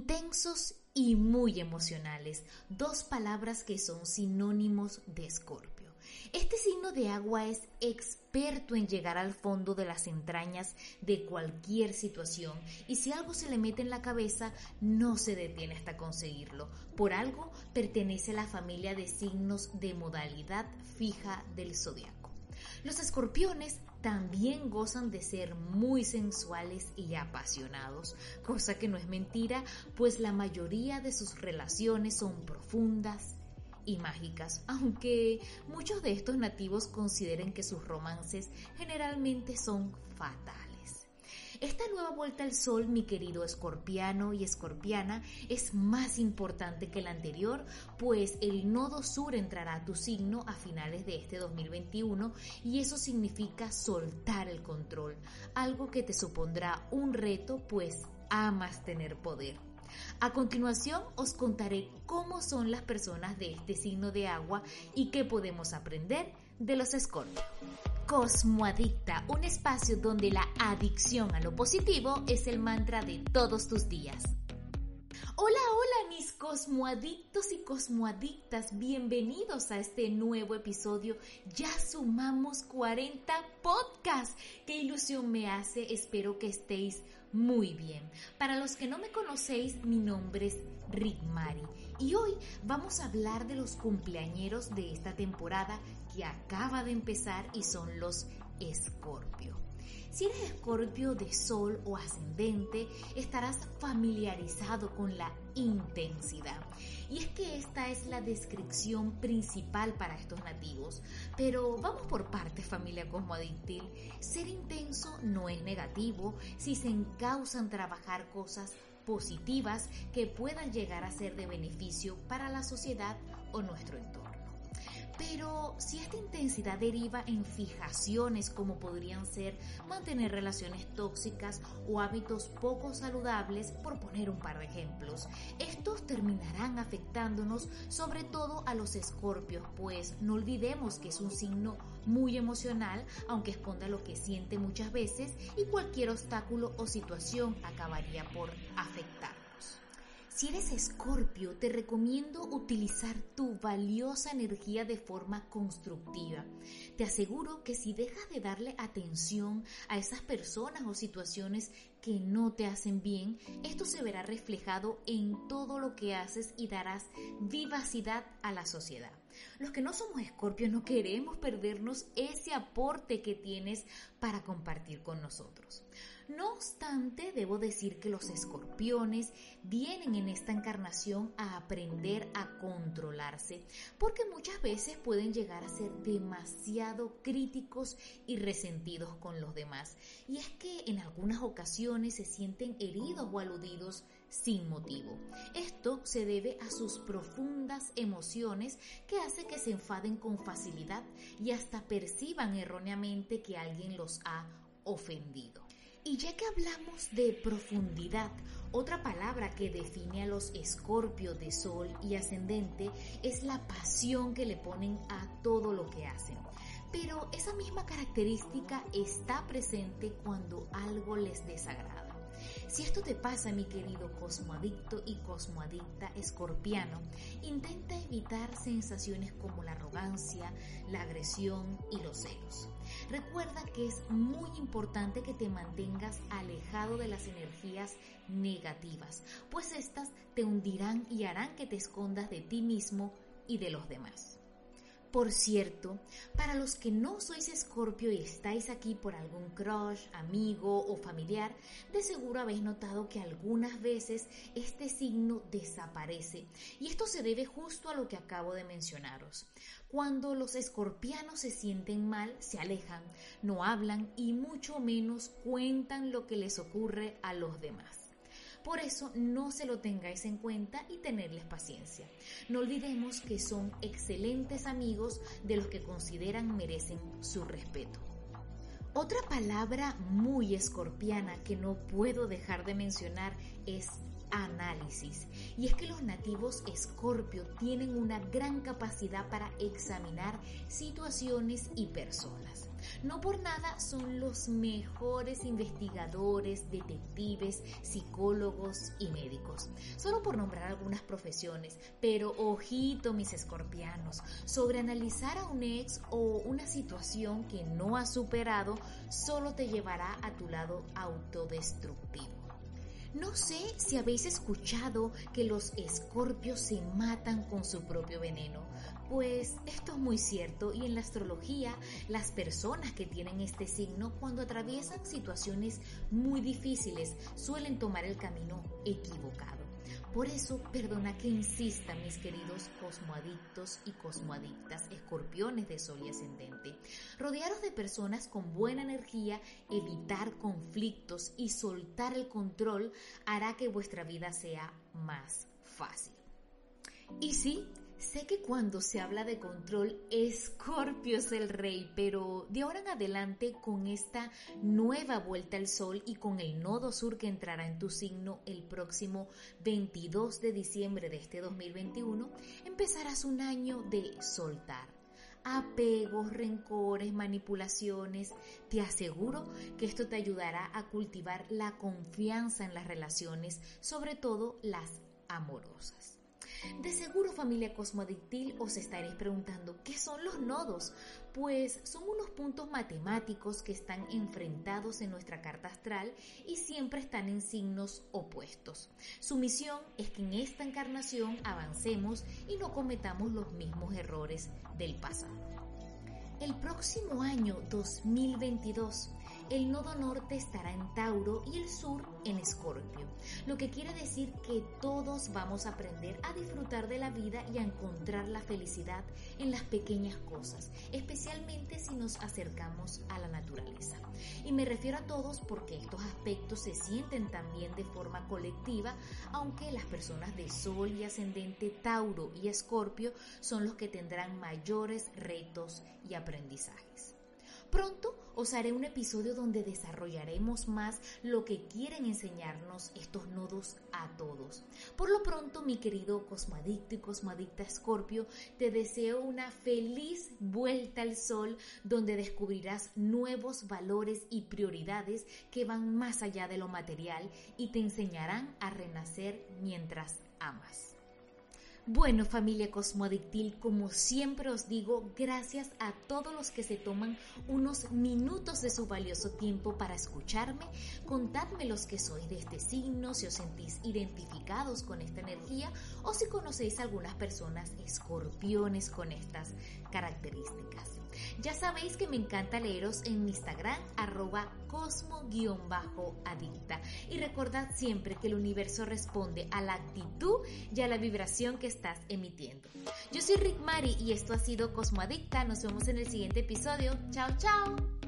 Intensos y muy emocionales, dos palabras que son sinónimos de Escorpio. Este signo de agua es experto en llegar al fondo de las entrañas de cualquier situación y si algo se le mete en la cabeza no se detiene hasta conseguirlo. Por algo pertenece a la familia de signos de modalidad fija del zodiaco. Los escorpiones también gozan de ser muy sensuales y apasionados, cosa que no es mentira, pues la mayoría de sus relaciones son profundas y mágicas, aunque muchos de estos nativos consideren que sus romances generalmente son fatales. Esta nueva vuelta al sol, mi querido escorpiano y escorpiana, es más importante que la anterior, pues el nodo sur entrará a tu signo a finales de este 2021 y eso significa soltar el control, algo que te supondrá un reto, pues amas tener poder. A continuación os contaré cómo son las personas de este signo de agua y qué podemos aprender de los escorpios. Cosmoadicta, un espacio donde la adicción a lo positivo es el mantra de todos tus días. Hola, hola mis cosmoadictos y cosmoadictas, bienvenidos a este nuevo episodio. Ya sumamos 40 podcasts. Qué ilusión me hace, espero que estéis muy bien. Para los que no me conocéis, mi nombre es Rick Mari y hoy vamos a hablar de los cumpleañeros de esta temporada que acaba de empezar y son los Escorpio. Si eres escorpio de sol o ascendente, estarás familiarizado con la intensidad. Y es que esta es la descripción principal para estos nativos. Pero vamos por partes, familia cosmoadictil. Ser intenso no es negativo si se encausan trabajar cosas positivas que puedan llegar a ser de beneficio para la sociedad o nuestro entorno. Pero si esta intensidad deriva en fijaciones como podrían ser mantener relaciones tóxicas o hábitos poco saludables, por poner un par de ejemplos, estos terminarán afectándonos sobre todo a los escorpios, pues no olvidemos que es un signo muy emocional, aunque esconda lo que siente muchas veces y cualquier obstáculo o situación acabaría por afectar. Si eres escorpio, te recomiendo utilizar tu valiosa energía de forma constructiva. Te aseguro que si dejas de darle atención a esas personas o situaciones que no te hacen bien, esto se verá reflejado en todo lo que haces y darás vivacidad a la sociedad. Los que no somos escorpios no queremos perdernos ese aporte que tienes para compartir con nosotros. No obstante, debo decir que los escorpiones vienen en esta encarnación a aprender a controlarse, porque muchas veces pueden llegar a ser demasiado críticos y resentidos con los demás. Y es que en algunas ocasiones se sienten heridos o aludidos sin motivo. Esto se debe a sus profundas emociones que hace que se enfaden con facilidad y hasta perciban erróneamente que alguien los ha ofendido. Y ya que hablamos de profundidad, otra palabra que define a los escorpios de sol y ascendente es la pasión que le ponen a todo lo que hacen. Pero esa misma característica está presente cuando algo les desagrada. Si esto te pasa, mi querido cosmoadicto y cosmoadicta escorpiano, intenta evitar sensaciones como la arrogancia, la agresión y los celos. Recuerda que es muy importante que te mantengas alejado de las energías negativas, pues estas te hundirán y harán que te escondas de ti mismo y de los demás. Por cierto, para los que no sois escorpio y estáis aquí por algún crush, amigo o familiar, de seguro habéis notado que algunas veces este signo desaparece. Y esto se debe justo a lo que acabo de mencionaros. Cuando los escorpianos se sienten mal, se alejan, no hablan y mucho menos cuentan lo que les ocurre a los demás. Por eso no se lo tengáis en cuenta y tenerles paciencia. No olvidemos que son excelentes amigos de los que consideran merecen su respeto. Otra palabra muy escorpiana que no puedo dejar de mencionar es análisis. Y es que los nativos escorpio tienen una gran capacidad para examinar situaciones y personas. No por nada son los mejores investigadores, detectives, psicólogos y médicos. Solo por nombrar algunas profesiones, pero ojito mis escorpianos, sobre analizar a un ex o una situación que no has superado solo te llevará a tu lado autodestructivo. No sé si habéis escuchado que los escorpios se matan con su propio veneno. Pues esto es muy cierto y en la astrología las personas que tienen este signo cuando atraviesan situaciones muy difíciles suelen tomar el camino equivocado. Por eso, perdona que insista, mis queridos cosmoadictos y cosmoadictas, escorpiones de sol y ascendente. Rodearos de personas con buena energía, evitar conflictos y soltar el control hará que vuestra vida sea más fácil. Y sí, Sé que cuando se habla de control, Escorpio es el rey, pero de ahora en adelante, con esta nueva vuelta al sol y con el nodo sur que entrará en tu signo el próximo 22 de diciembre de este 2021, empezarás un año de soltar apegos, rencores, manipulaciones. Te aseguro que esto te ayudará a cultivar la confianza en las relaciones, sobre todo las amorosas. De seguro familia cosmodictil os estaréis preguntando, ¿qué son los nodos? Pues son unos puntos matemáticos que están enfrentados en nuestra carta astral y siempre están en signos opuestos. Su misión es que en esta encarnación avancemos y no cometamos los mismos errores del pasado. El próximo año 2022 el nodo norte estará en Tauro y el sur en Escorpio, lo que quiere decir que todos vamos a aprender a disfrutar de la vida y a encontrar la felicidad en las pequeñas cosas, especialmente si nos acercamos a la naturaleza. Y me refiero a todos porque estos aspectos se sienten también de forma colectiva, aunque las personas de Sol y ascendente Tauro y Escorpio son los que tendrán mayores retos y aprendizajes. Pronto os haré un episodio donde desarrollaremos más lo que quieren enseñarnos estos nodos a todos. Por lo pronto, mi querido cosmadicto y cosmadicta Escorpio, te deseo una feliz vuelta al sol donde descubrirás nuevos valores y prioridades que van más allá de lo material y te enseñarán a renacer mientras amas. Bueno, familia Cosmoadictil, como siempre os digo, gracias a todos los que se toman unos minutos de su valioso tiempo para escucharme. Contadme los que sois de este signo, si os sentís identificados con esta energía o si conocéis algunas personas escorpiones con estas características. Ya sabéis que me encanta leeros en Instagram, arroba cosmo-adicta. Y recordad siempre que el universo responde a la actitud y a la vibración que estás emitiendo. Yo soy Rick Mari y esto ha sido Cosmo Adicta. Nos vemos en el siguiente episodio. Chao, chao.